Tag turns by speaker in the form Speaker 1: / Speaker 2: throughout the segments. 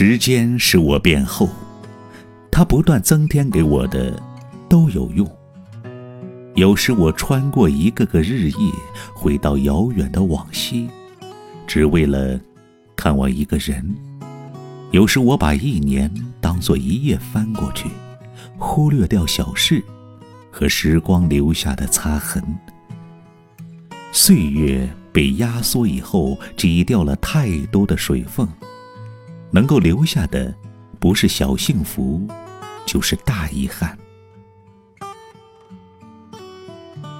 Speaker 1: 时间使我变厚，它不断增添给我的都有用。有时我穿过一个个日夜，回到遥远的往昔，只为了看望一个人；有时我把一年当作一夜翻过去，忽略掉小事和时光留下的擦痕。岁月被压缩以后，挤掉了太多的水分。能够留下的，不是小幸福，就是大遗憾。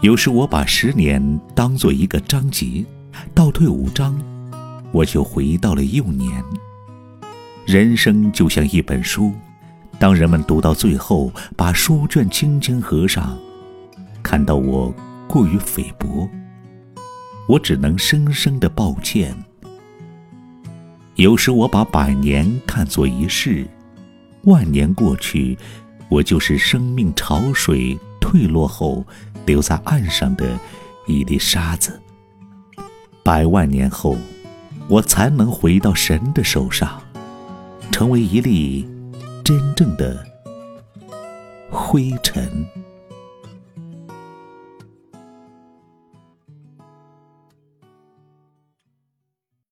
Speaker 1: 有时我把十年当做一个章节，倒退五章，我就回到了幼年。人生就像一本书，当人们读到最后，把书卷轻轻合上，看到我过于菲薄，我只能深深的抱歉。有时我把百年看作一世，万年过去，我就是生命潮水退落后留在岸上的一粒沙子。百万年后，我才能回到神的手上，成为一粒真正的灰尘。